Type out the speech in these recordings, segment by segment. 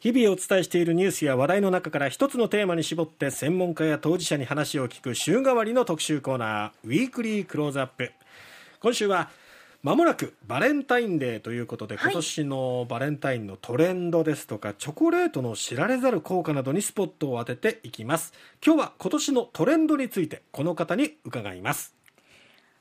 日々お伝えしているニュースや話題の中から一つのテーマに絞って専門家や当事者に話を聞く週替わりの特集コーナーウィークリークローズアップ今週はまもなくバレンタインデーということで、今年のバレンタインのトレンドですとかチョコレートの知られざる効果などにスポットを当てていきます。今日は今年のトレンドについてこの方に伺います。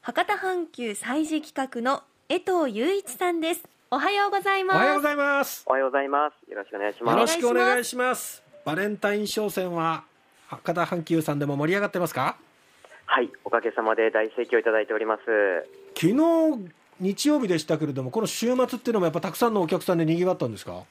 博多阪急祭事企画の江藤雄一さんですおはようございますおはようございますおはようございます。よろしくお願いしよろます。しくお願いしますバレンタイン商戦は博多阪急さんでも盛り上がってますか？はい、おかげさまで大盛況いただいております。昨日日曜日でしたけれどもこの週末っていうのもやっぱたくさんのお客さんで賑わったんですか？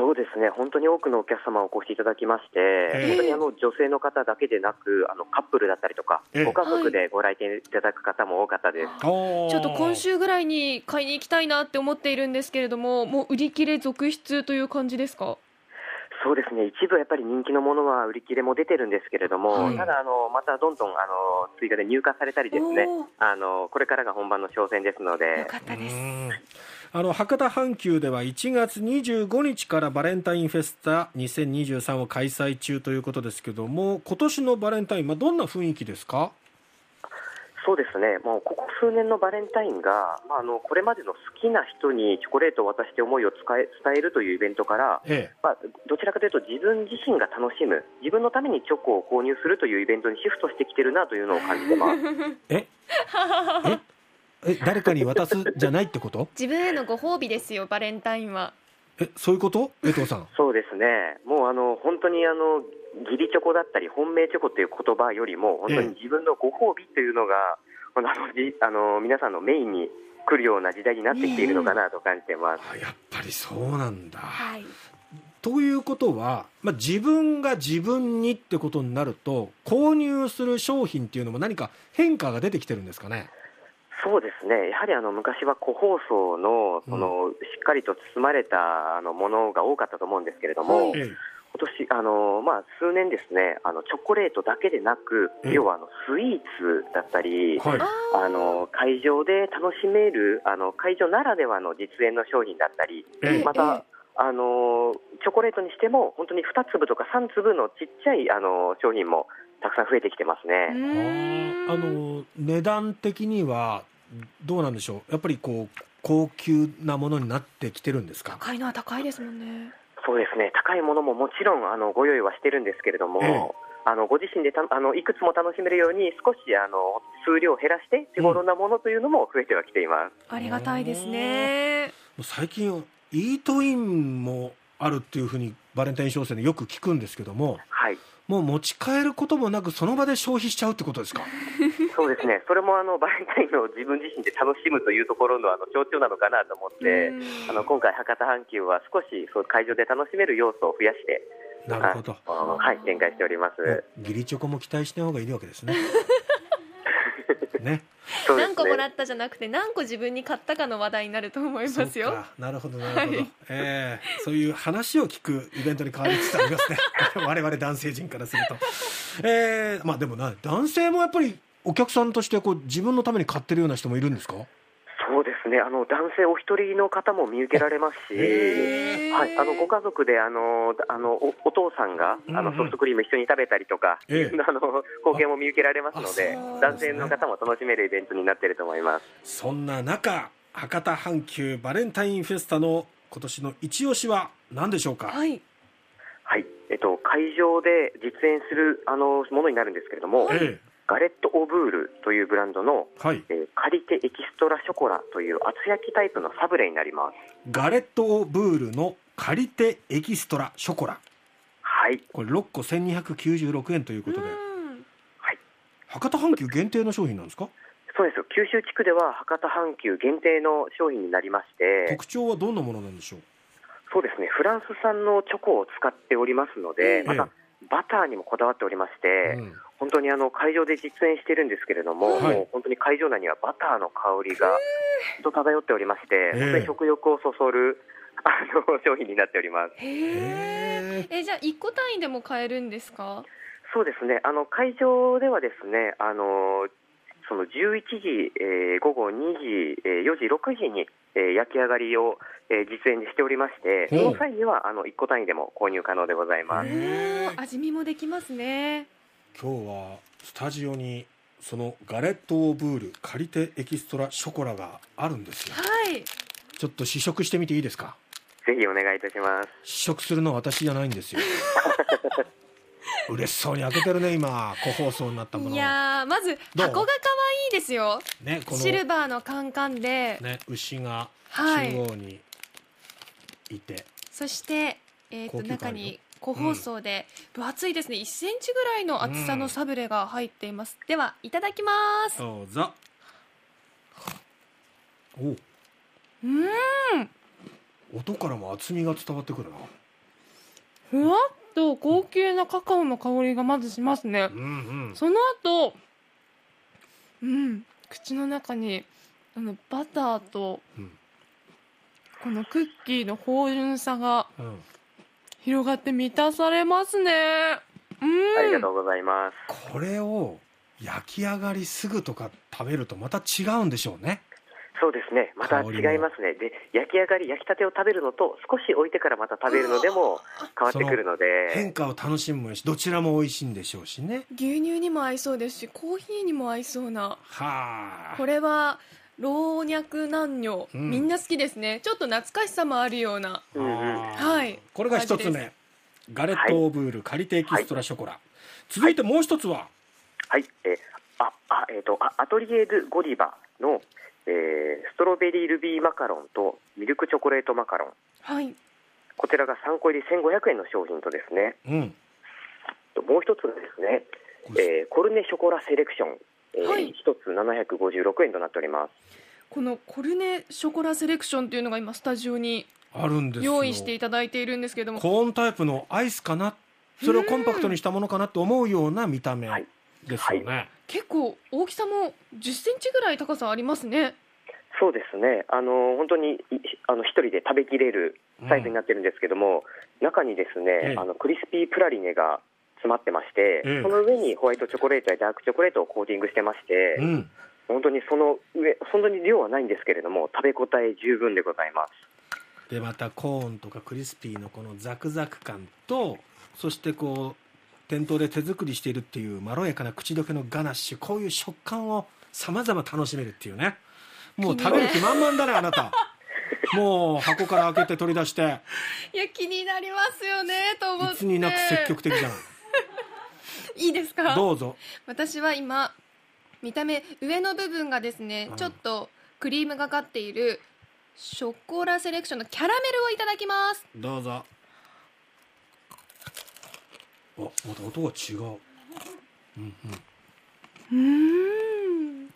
そうですね、本当に多くのお客様お越しいただきまして、ええ。本当にあの女性の方だけでなく、あのカップルだったりとか、ええ。ご家族でご来店いただく方も多かったです。ちょちょっと今週ぐらいに買いに行きたいなって思っているんですけれども、もう売り切れ続出という感じですか？そうですね、一部やっぱり人気のものは売り切れも出てるんですけれども、はい。ただあの、またどんどんあの追加で入荷されたりですねあのこれからが本番の商戦ですのよで、かったです。あの博多阪急では1月25日からバレンタインフェスタ2023を開催中ということですけども今年のバレンタイン、まあ、どんな雰囲気ですか？そうですね、もうここ数年のバレンタインが、まあ、あのこれまでの好きな人にチョコレートを渡して思いを伝え伝えるというイベントから、え。まあ、どちらかというと自分自身が楽しむ、自分のためにチョコを購入するというイベントにシフトしてきてるなというのを感じてます。え？え？え誰かに渡すじゃないってこと？自分へのご褒美ですよ、バレンタインは。えそういうこと？江藤さん そうですね、もうあの本当にあの義理チョコだったり、本命チョコという言葉よりも、本当に自分のご褒美というのが、あのじあの皆さんのメインに来るような時代になってきているのかなと感じてます。あやっぱりそうなんだ。はい。ということは、まあ、自分が自分にってことになると購入する商品っていうのも何か変化が出てきてるんですかね？そうですね、やはりあの昔は個包装のその、しっかりと包まれたあのものが多かったと思うんですけれども、はい。え今年あのまあ数年ですね、あのチョコレートだけでなく、ええ要はあのスイーツだったり、はい。あの会場で楽しめるあの会場ならではの実演の商品だったり、ええ。また、あのチョコレートにしても本当に2粒とか3粒のちっちゃいあの商品もたくさん増えてきてますうね。あの値段的にはどうなんでしょう？やっぱりこう高級なものになってきてるんですか？高いのは高いですもんね。そうですね高いものももちろんあのご用意はしてるんですけれども、ええあのご自身でたあのいくつも楽しめるように少しあの数量を減らして手頃なものというのも増えてはきています。ありがたいですね。最近イートインもあるっていうふうにバレンタイン商戦でよく聞くんですけどもはいもう持ち帰ることもなくその場で消費しちゃうってことですか？そうですね、それもあのバレンタインの自分自身で楽しむというところのあの象徴なのかなと思ってう、ん。あの今回、博多阪急は少しそう会場で楽しめる要素を増やして、なるほど。はい、展開しております。義理チョコも期待した方がいいわけですねね。何個もらねったじゃなくて何個自分に買ったかの話題になると思いますよ。なるほどなるほど、はい。えーそういう話を聞くイベントに変わりつつありますね。我々男性陣からすると。えーまあでもな男性もやっぱりお客さんとしてこう自分のために買ってるような人もいるんですか？そうですね。あの男性お一人の方も見受けられますし。はい、あのご家族であのあのおお父さんがあうんうん。のソフトクリーム一緒に食べたりとか、ええ。あの光景も見受けられますのであそう男性の方も楽しめるイベントになっていると思います。そんな中博多阪急バレンタインフェスタの今年の一押しは何でしょうか、はい。はい、えっと、会場で実演するあのものになるんですけれども、えガレット・オブールというブランドの、えはい。えーカリテエキストラショコラという厚焼きタイプのサブレになります。ガレット・オ・ブールのカリテエキストラショコラ。はい、これ6個1296円ということで。うん。博多阪急限定の商品なんですか？そうです。よ九州地区では博多阪急限定の商品になりまして、特徴はどんなものなんでしょう？そうですね、フランス産のチョコを使っておりますので、ええ。またバターにもこだわっておりまして、うん本当にあの会場で実演してるんですけれども、はいもう本当に会場内にはバターの香りがずっと漂っておりまして、え本当に食欲をそそる あの商品になっております。へえ。えじゃあ一個単位でも買えるんですか？そうですね、あの会場ではですね、あのその11時、えー午後2時、えー4時、6時にえー焼き上がりを、えー実演しておりまして、その際にはあの1個単位でも購入可能でございます。味見もできますね。今日はスタジオにそのガレット・オー・ブールカリテエキストラショコラがあるんですよ。はい。ちょっと試食してみていいですか？ぜひお願いいたします。試食するのは私じゃないんですよ。嬉しそうに開けてるね今。個包装になったものいやーまず箱が可愛いですよ。ねこのシルバーのカンカンで、ね牛がはい。中央にいて、そして、えー、と中に個包装で。分厚いですね。1センチぐらいの厚さのサブレが入っています、ではいただきます。どうぞ。お。うーん。音からも厚みが伝わってくるな。ふわっと高級なカカオの香りがまずしますね。うんうん。その後うん。口の中にあのバターとうん。このクッキーの芳醇さがうん。広がって満たされますね。うん。ありがとうございます。これを焼き上がりすぐとか食べるとまた違うんでしょうねそうですね、また違いますね、で焼き上がり、焼きたてを食べるのと、少し置いてからまた食べるのでも変わってくるので、変化を楽しむもよしどちらも美味しいんでしょうしね。牛乳にも合いそうですしコーヒーにも合いそうな。はあ。これは老若男女、うん。みんな好きですね。ちょっと懐かしさもあるような。はい。これが一つ目。ガレット・オー・ブールカリテエキストラショコラ、続いてもう一つは、はい、えああえー、とあアトリエ・ドゥ・ゴディバの、えーストロベリー・ルビーマカロンとミルクチョコレートマカロン、はい。こちらが3個入り1500円の商品とですね、うん。もう一つがですね、えーコルネショコラセレクション、えーはい。一つ756円となっております。このコルネショコラセレクションというのが今スタジオにあるんですよ。用意していただいているんですけども。コーンタイプのアイスかな？それをコンパクトにしたものかなと思うような見た目はい。ですよね、結構大きさも1 0センチぐらい高さありますね。そうですね、あの本当にいあの一人で食べきれるサイズになってるんですけども、中にですね、ええ。あのクリスピープラリネが詰まってまして、ええその上にホワイトチョコレートやダークチョコレートをコーティングしてまして、うん。本当にその上、本当に量はないんですけれども、食べ応え十分でございます。でまたコーンとかクリスピーのこのザクザク感とそしてこう店頭で手作りしているっていうまろやかな口どけのガナッシュこういう食感をさまざま楽しめるっていうね。もう食べる気満々だねあなた。もう箱から開けて取り出して。いや気になりますよねと思って。いつになく積極的じゃん。いいですか？どうぞ。私は今見た目上の部分がですね、うん。ちょっとクリームがかっているショコラセレクションのキャラメルをいただきます。どうぞあまた音が違う。うんうん。う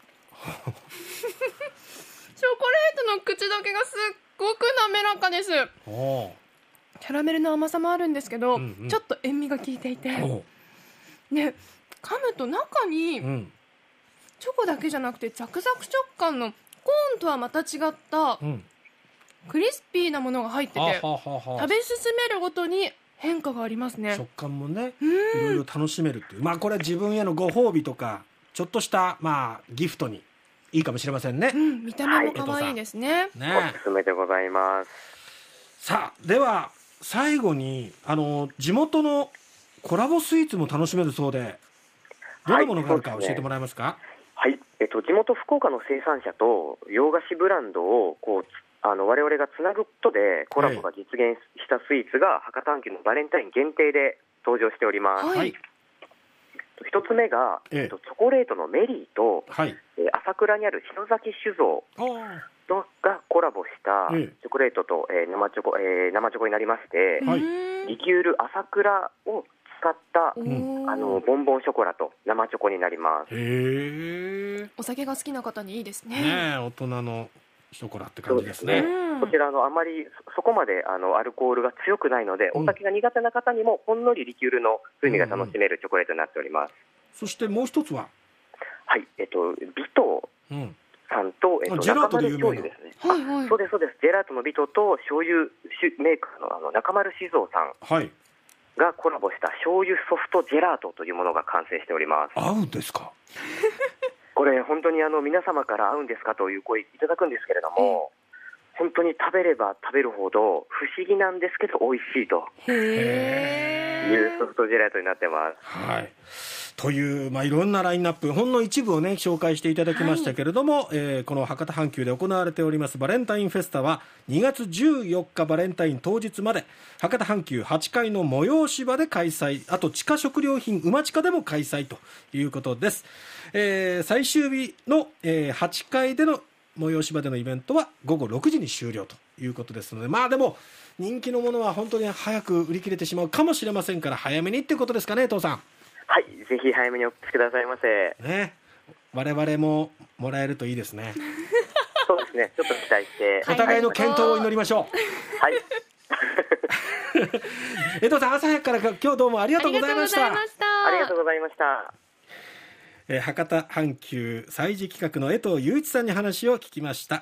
チョコレートの口どけがすっごく滑らかです。おキャラメルの甘さもあるんですけど、うんうん。ちょっと塩味が効いていて。ね噛むと中にうん。チョコだけじゃなくてザクザク食感のコーンとはまた違ったうん。クリスピーなものが入っててあははは。食べ進めるごとに変化がありますね。食感もねういろいんろ楽しめるっていう。まあこれは自分へのご褒美とかちょっとしたまあギフトにいいかもしれませんね。うん見た目も可愛いですね、おね。すすめでございます。さあでは最後にあの地元のコラボスイーツも楽しめるそうでどんなものがあるか教えてもらえますか、はい、えっと、地元福岡の生産者と洋菓子ブランドをこうつあの我々がつなぐことでコラボが実現したスイーツが博多阪急のバレンタイン限定で登場しております。はい。一つ目が、ええ。えっと、チョコレートのメリーと、はい。えー朝倉にある篠崎酒造のがコラボしたええ。チョコレートと、えー生チョコ、えー生チョコになりまして、はい。リキュール朝倉を使ったあのボンボンショコラと生チョコになります。へえ。お酒が好きな方にいいですね。ねえ大人のショコラって感じですね。そうですうん。こちらあのあまりそそこまであのアルコールが強くないので、うん。お酒が苦手な方にもほんのりリキュールの風味が楽しめるチョコレートになっております。そしてもう一つは、はい、えっとビトうん、さんとえっとあジェラートで中丸有名な醤油ですね。はいはい。そうですそうです。ジェラートのビトと醤油酒メーカーのあの中丸酒造さんはい。がコラボした醤油ソフトジェラートというものが完成しております。合うんですか？これ本当にあの皆様から合うんですかという声いただくんですけれども、本当に食べれば食べるほど不思議なんですけど美味しいとへいうソフトジェラートになってます。はい。という、まあ、いろんなラインナップ、ほんの一部をね、紹介していただきましたけれども、えーこの博多阪急で行われておりますバレンタインフェスタは、2月14日バレンタイン当日まで、博多阪急8階の催し場で開催、あと地下食料品、馬地下でも開催ということです。えー最終日の、えー8階での催し場でのイベントは午後6時に終了ということですので、まあでも、人気のものは本当に早く売り切れてしまうかもしれませんから、早めにっていうことですかね、父さん。はい、ぜひ早めにお越しくださいませ。ね、我々ももらえるといいですね。そうですね、ちょっと期待して。お互いの健闘を祈りましょはい。う。江藤さん、朝早くから今日どうもありがとうございました。ありがとうございましたありがとうございました。えー博多阪急祭事企画の江藤雄一さんに話を聞きました。